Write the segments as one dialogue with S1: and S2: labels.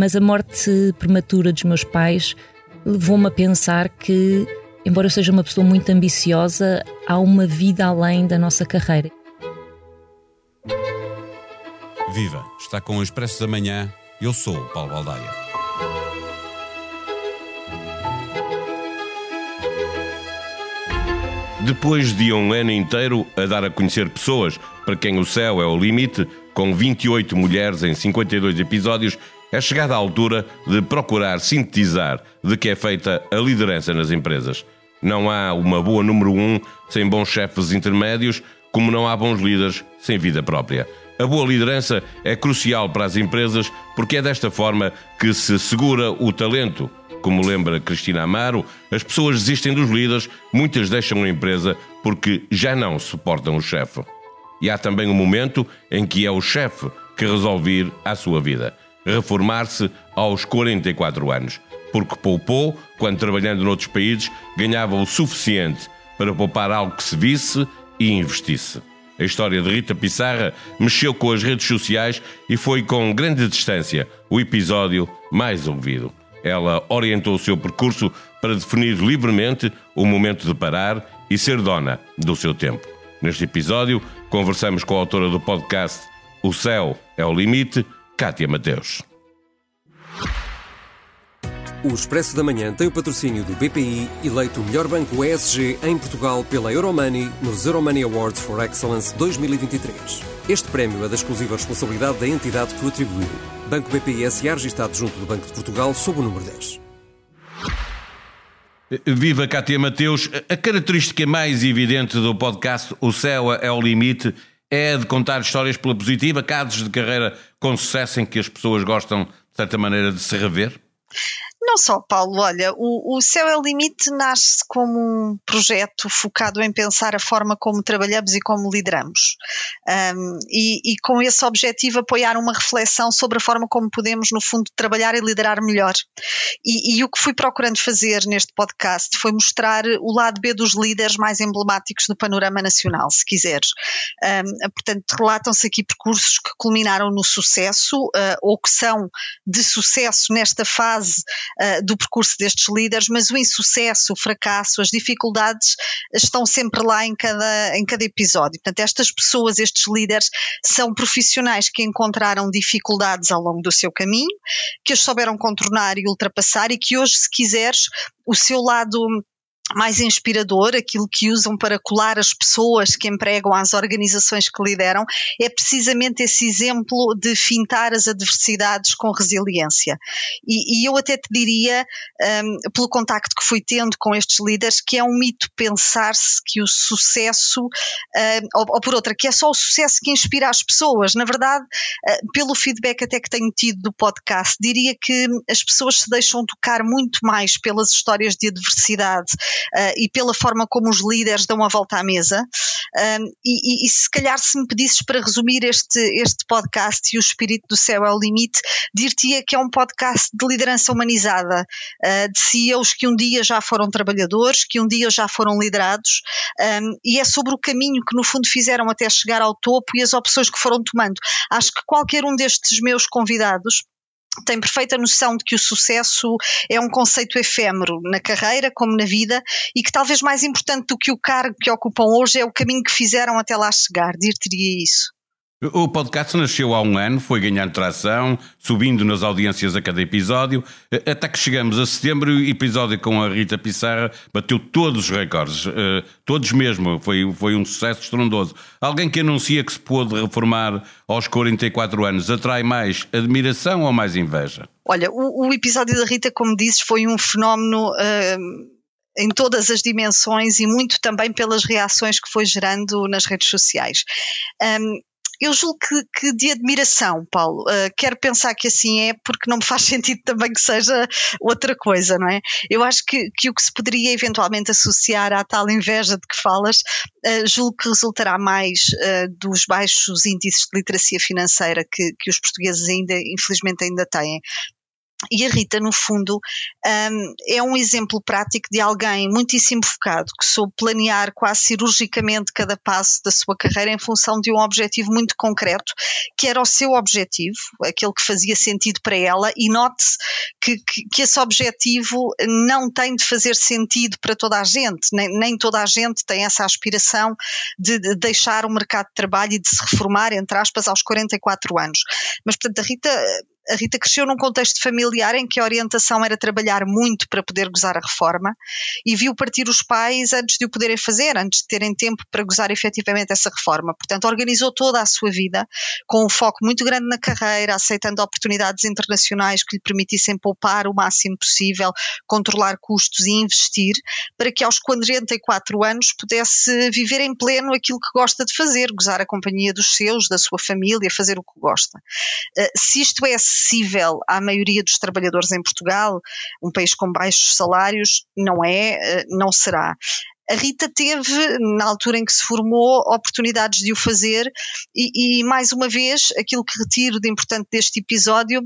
S1: Mas a morte prematura dos meus pais levou-me a pensar que, embora eu seja uma pessoa muito ambiciosa, há uma vida além da nossa carreira.
S2: Viva! Está com o Expresso da Manhã. Eu sou o Paulo Baldaia.
S3: Depois de um ano inteiro a dar a conhecer pessoas para quem o céu é o limite, com 28 mulheres em 52 episódios, é chegada a altura de procurar sintetizar de que é feita a liderança nas empresas. Não há uma boa número um sem bons chefes intermédios, como não há bons líderes sem vida própria. A boa liderança é crucial para as empresas porque é desta forma que se segura o talento como lembra Cristina Amaro, as pessoas desistem dos líderes, muitas deixam a empresa porque já não suportam o chefe. E há também um momento em que é o chefe que resolve ir à sua vida, reformar-se aos 44 anos, porque poupou quando trabalhando noutros países ganhava o suficiente para poupar algo que se visse e investisse. A história de Rita Pissarra mexeu com as redes sociais e foi com grande distância o episódio mais ouvido. Ela orientou o seu percurso para definir livremente o momento de parar e ser dona do seu tempo. Neste episódio, conversamos com a autora do podcast O Céu é o Limite, Kátia Mateus.
S4: O Expresso da Manhã tem o patrocínio do BPI, eleito o melhor banco ESG em Portugal pela Euromoney nos Euromoney Awards for Excellence 2023. Este prémio é da exclusiva responsabilidade da entidade que o atribuiu. Banco BPI SA registado junto do Banco de Portugal sob o número 10.
S3: Viva Cátia Mateus. A característica mais evidente do podcast O Céu é o Limite é de contar histórias pela positiva, casos de carreira com sucesso em que as pessoas gostam, de certa maneira, de se rever?
S5: Não só, Paulo, olha, o, o Céu é o Limite nasce como um projeto focado em pensar a forma como trabalhamos e como lideramos. Um, e, e, com esse objetivo apoiar uma reflexão sobre a forma como podemos, no fundo, trabalhar e liderar melhor. E, e o que fui procurando fazer neste podcast foi mostrar o lado B dos líderes mais emblemáticos do panorama nacional, se quiseres. Um, portanto, relatam-se aqui percursos que culminaram no sucesso uh, ou que são de sucesso nesta fase uh, do percurso destes líderes, mas o insucesso, o fracasso, as dificuldades estão sempre lá em cada, em cada episódio. Portanto, estas pessoas, estes líderes, são profissionais que encontraram dificuldades ao longo do seu caminho, que as souberam contornar e ultrapassar e que hoje, se quiseres, o seu lado mais inspirador, aquilo que usam para colar as pessoas que empregam às organizações que lideram, é precisamente esse exemplo de fintar as adversidades com resiliência. E, e eu até te diria, um, pelo contacto que fui tendo com estes líderes, que é um mito pensar-se que o sucesso, um, ou, ou, por outra, que é só o sucesso que inspira as pessoas. Na verdade, uh, pelo feedback até que tenho tido do podcast, diria que as pessoas se deixam tocar muito mais pelas histórias de adversidade uh, e pela forma como os líderes dão a volta à mesa. Um, e, e, e, se calhar, se me pedisses para resumir este, este podcast e o espírito do céu é o limite, dir-te-ia que é um podcast de liderança humanizada, uh, de CEOs que um dia já foram trabalhadores, que um dia já foram liderados, um, e é sobre o caminho que no fundo fizeram até chegar ao topo e as opções que foram tomando. Acho que qualquer um destes meus convidados tem perfeita noção de que o sucesso é um conceito efêmero na carreira como na vida e que talvez mais importante do que o cargo que ocupam hoje é o caminho que fizeram até lá chegar. Dir-teria isso.
S3: O podcast nasceu há um ano, foi ganhando tração, subindo nas audiências a cada episódio, até que chegamos a setembro e o episódio com a Rita Pissarra bateu todos os recordes, eh, todos mesmo, foi, foi um sucesso estrondoso. Alguém que anuncia que se pôde reformar aos 44 anos atrai mais admiração ou mais inveja?
S5: Olha, o, o episódio da Rita, como dizes, foi um fenómeno. Uh em todas as dimensões e muito também pelas reações que foi gerando nas redes sociais. Um, eu julgo que, que de admiração, Paulo. Uh, quero pensar que assim é, porque não me faz sentido também que seja outra coisa, não é? Eu acho que, que o que se poderia eventualmente associar à tal inveja de que falas, uh, julgo que resultará mais uh, dos baixos índices de literacia financeira que, que os portugueses ainda, infelizmente, ainda têm. E a Rita, no fundo, um, é um exemplo prático de alguém muitíssimo focado, que soube planear quase cirurgicamente cada passo da sua carreira em função de um objetivo muito concreto, que era o seu objetivo, aquele que fazia sentido para ela, e note-se que, que, que, esse objetivo não tem de fazer sentido para toda a gente, nem, nem toda a gente tem essa aspiração de, de deixar o mercado de trabalho e de se reformar, entre aspas, aos 44 anos. Mas, portanto, a Rita a Rita cresceu num contexto familiar em que a orientação era trabalhar muito para poder gozar a reforma e viu partir os pais antes de o poderem fazer, antes de terem tempo para gozar efetivamente essa reforma. Portanto, organizou toda a sua vida com um foco muito grande na carreira, aceitando oportunidades internacionais que lhe permitissem poupar o máximo possível, controlar custos e investir, para que aos 44 anos pudesse viver em pleno aquilo que gosta de fazer, gozar a companhia dos seus, da sua família, fazer o que gosta. Eh, se isto é acessível à maioria dos trabalhadores em Portugal, um país com baixos salários, não é, eh, não será. A Rita teve, na altura em que se formou, oportunidades de o fazer, e, e mais uma vez, aquilo que retiro de importante deste episódio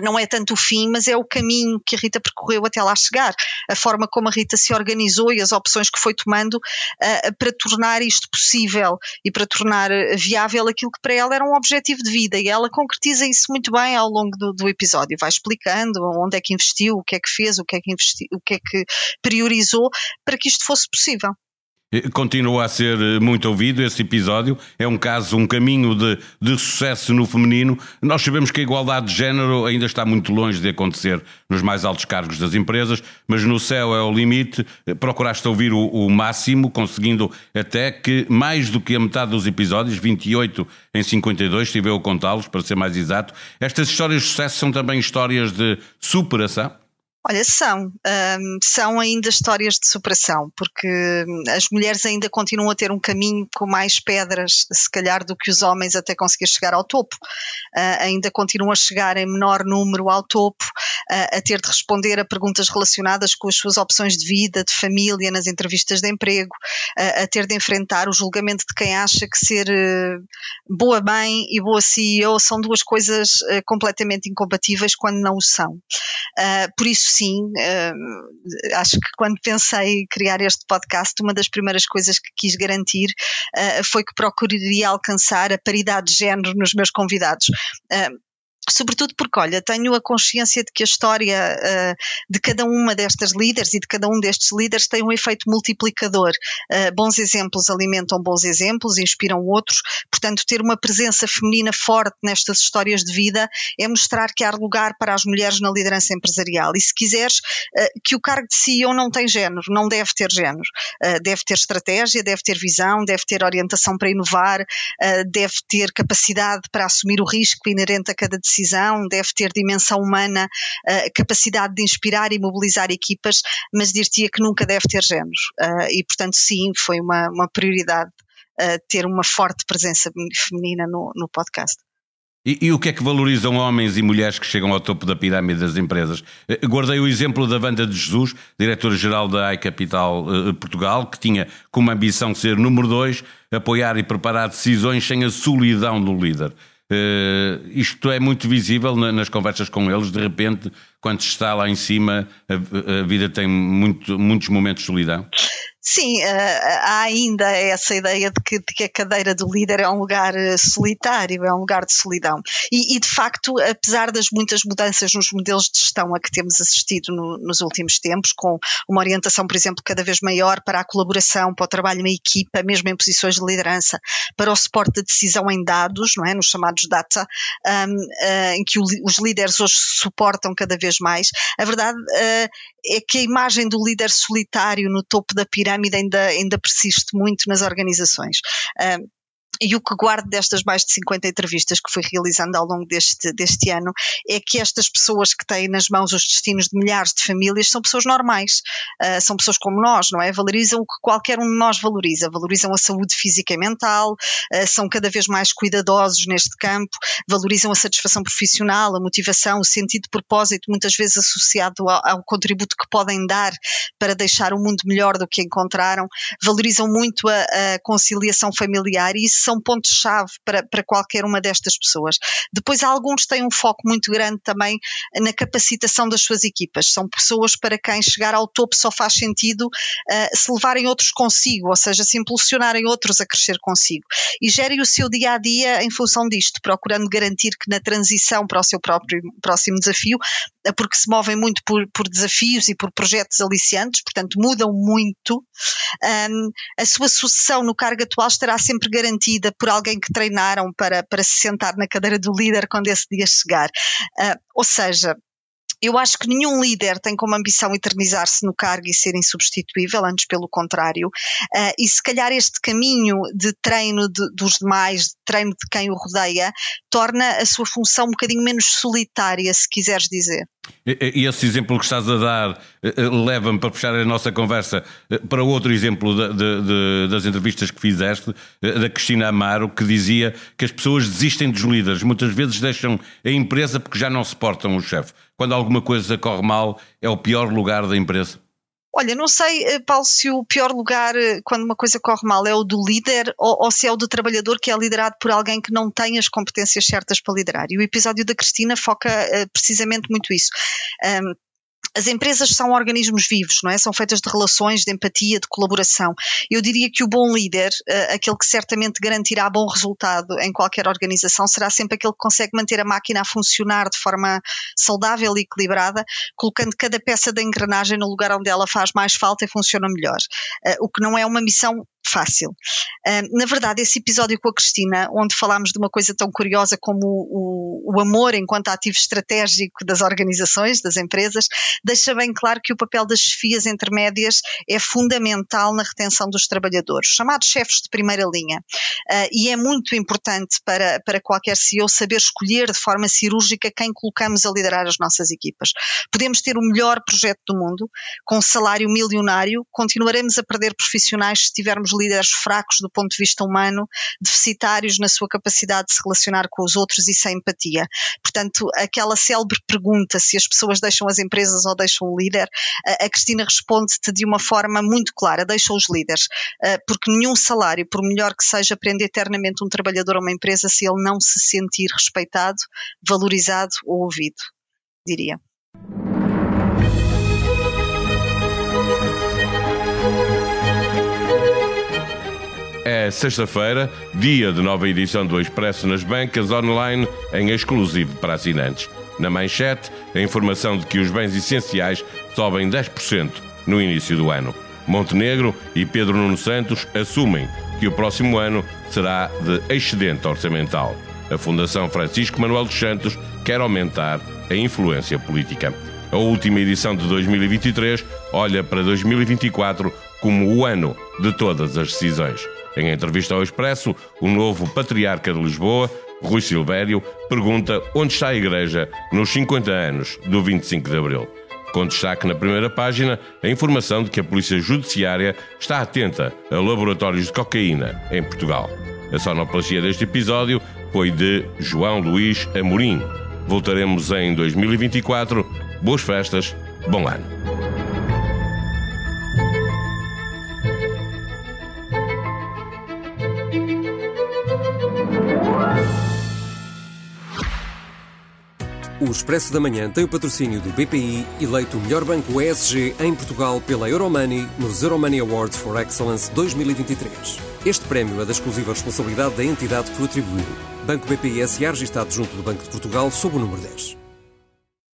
S5: não é tanto o fim, mas é o caminho que a Rita percorreu até lá chegar, a forma como a Rita se organizou e as opções que foi tomando uh, para tornar isto possível e para tornar viável aquilo que para ela era um objetivo de vida. E ela concretiza isso muito bem ao longo do, do episódio, vai explicando onde é que investiu, o que é que fez, o que é que investiu, o que é que priorizou para que isto fosse possível.
S3: Continua a ser eh, muito ouvido esse episódio. É um caso, um caminho de, de sucesso no feminino. Nós sabemos que a igualdade de género ainda está muito longe de acontecer nos mais altos cargos das empresas, mas no céu é o limite. Procuraste ouvir o, o máximo, conseguindo até que mais do que a metade dos episódios, 28 em 52, estive eu a contá-los, para ser mais exato. Estas histórias de sucesso são também histórias de superação?
S5: Olha, são. Um, são ainda histórias de superação, porque hum, as mulheres ainda continuam a ter um caminho com mais pedras, se calhar, do que os homens até conseguir chegar ao topo. Uh, ainda continuam a chegar em menor número ao topo, uh, a ter de responder a perguntas relacionadas com as suas opções de vida, de família, nas entrevistas de emprego, uh, a ter de enfrentar o julgamento de quem acha que ser boa mãe e boa CEO são duas coisas completamente incompatíveis quando não o são. por isso, sim, uh, acho que quando pensei criar este podcast, uma das primeiras coisas que quis garantir uh, foi que procuraria alcançar a paridade de género nos meus convidados. Uh, Sobretudo porque, olha, tenho a consciência de que a história uh, de cada uma destas líderes e de cada um destes líderes tem um efeito multiplicador. Uh, bons exemplos alimentam bons exemplos, inspiram outros. Portanto, ter uma presença feminina forte nestas histórias de vida é mostrar que há lugar para as mulheres na liderança empresarial. E se quiseres, uh, que o cargo de CEO não tem género, não deve ter género. deve ter estratégia, deve ter visão, deve ter orientação para inovar, deve ter capacidade para assumir o risco inerente a cada decisão decisão, deve ter dimensão humana, uh, capacidade de inspirar e mobilizar equipas, mas diria que nunca deve ter género. Uh, e, portanto, sim, foi uma, uma prioridade uh, ter uma forte presença feminina no, no podcast.
S3: E, e, o que é que valorizam homens e mulheres que chegam ao topo da pirâmide das empresas? Guardei o exemplo da Wanda de Jesus, diretora-geral da iCapital uh, Portugal, que tinha como ambição ser número dois, apoiar e preparar decisões sem a solidão do líder. Uh, isto é muito visível na, nas conversas com eles. De repente, quando se está lá em cima, a, a vida tem muito, muitos momentos de solidão.
S5: Sim, eh, há ainda essa ideia de que, de que, a cadeira do líder é um lugar eh, solitário, é um lugar de solidão. E, e, de facto, apesar das muitas mudanças nos modelos de gestão a que temos assistido no, nos últimos tempos, com uma orientação, por exemplo, cada vez maior para a colaboração, para o trabalho em equipa, mesmo em posições de liderança, para o suporte da decisão em dados, não é? nos chamados data, um, uh, em que o, os líderes hoje suportam cada vez mais, a verdade uh, é que a imagem do líder solitário no topo da pirâmide ainda, ainda persiste muito nas organizações. Uh, e o que guardo destas mais de 50 entrevistas que fui realizando ao longo deste, deste ano é que estas pessoas que têm nas mãos os destinos de milhares de famílias são pessoas normais, uh, são pessoas como nós, não é? Valorizam o que qualquer um de nós valoriza, valorizam a saúde física e mental, uh, são cada vez mais cuidadosos neste campo, valorizam a satisfação profissional, a motivação, o sentido de propósito, muitas vezes associado ao, ao contributo que podem dar para deixar o mundo melhor do que encontraram, valorizam muito a, a conciliação familiar e isso são pontos-chave para, para qualquer uma destas pessoas. Depois, alguns têm um foco muito grande também na capacitação das suas equipas. São pessoas para quem chegar ao topo só faz sentido uh, se levarem outros consigo, ou seja, se impulsionarem outros a crescer consigo. E gerem o seu dia a dia em função disto, procurando garantir que na transição para o seu próprio próximo desafio, porque se movem muito por, por desafios e por projetos aliciantes, portanto mudam muito, um, a sua sucessão no cargo atual estará sempre garantida por alguém que treinaram para, para se sentar na cadeira do líder quando esse dia chegar. Uh, ou seja, eu acho que nenhum líder tem como ambição eternizar-se no cargo e ser insubstituível, antes pelo contrário. Uh, e se calhar este caminho de treino de, dos demais, de treino de quem o rodeia, torna a sua função um bocadinho menos solitária, se quiseres dizer.
S3: E esse exemplo que estás a dar eh, eh, leva-me para fechar a nossa conversa eh, para outro exemplo de, de, de, das entrevistas que fizeste, da Cristina Amaro, que dizia que as pessoas desistem dos líderes, muitas vezes deixam a empresa porque já não suportam o chefe. Quando alguma coisa corre mal, é o pior lugar da empresa.
S5: Olha, não sei, eh, Paulo, se o pior lugar eh, quando uma coisa corre mal é o do líder ou, ou, se é o do trabalhador que é liderado por alguém que não tem as competências certas para liderar. E o episódio da Cristina foca uh, precisamente muito isso. Um, as empresas são organismos vivos, não é? São feitas de relações, de empatia, de colaboração. Eu diria que o bom líder, uh, aquele que certamente garantirá bom resultado em qualquer organização, será sempre aquele que consegue manter a máquina a funcionar de forma saudável e equilibrada, colocando cada peça da engrenagem no lugar onde ela faz mais falta e funciona melhor. Uh, o que não é uma missão fácil. Na verdade, esse episódio com a Cristina, onde falámos de uma coisa tão curiosa como o, o, amor enquanto ativo estratégico das organizações, das empresas, deixa bem claro que o papel das chefias intermédias é fundamental na retenção dos trabalhadores, chamados chefes de primeira linha. Uh, e é muito importante para, para qualquer CEO saber escolher de forma cirúrgica quem colocamos a liderar as nossas equipas. Podemos ter o melhor projeto do mundo, com salário milionário, continuaremos a perder profissionais se tivermos líderes fracos do ponto de vista humano, deficitários na sua capacidade de se relacionar com os outros e sem empatia. Portanto, aquela célebre pergunta se as pessoas deixam as empresas ou deixam o líder, a Cristina responde-te de uma forma muito clara: deixa os líderes, porque nenhum salário, por melhor que seja, prende eternamente um trabalhador a uma empresa se ele não se sentir respeitado, valorizado ou ouvido, diria.
S3: É sexta-feira, dia de nova edição do Expresso nas bancas online, em exclusivo para assinantes. Na manchete, a informação de que os bens essenciais sobem 10% no início do ano. Montenegro e Pedro Nuno Santos assumem que o próximo ano será de excedente orçamental. A Fundação Francisco Manuel dos Santos quer aumentar a influência política. A última edição de 2023 olha para 2024 como o ano de todas as decisões. Em entrevista ao Expresso, o novo patriarca de Lisboa, Rui Silvério, pergunta onde está a Igreja nos 50 anos do 25 de Abril. Com destaque na primeira página a informação de que a Polícia Judiciária está atenta a laboratórios de cocaína em Portugal. A sonoplastia deste episódio foi de João Luís Amorim. Voltaremos em 2024. Boas festas, bom ano.
S4: O Expresso da Manhã tem o patrocínio do BPI, eleito o melhor banco ESG em Portugal pela Euromoney nos Euromoney Awards for Excellence 2023. Este prémio é da exclusiva responsabilidade da entidade que o atribuiu. Banco BPI SA registado junto do Banco de Portugal sob o número 10.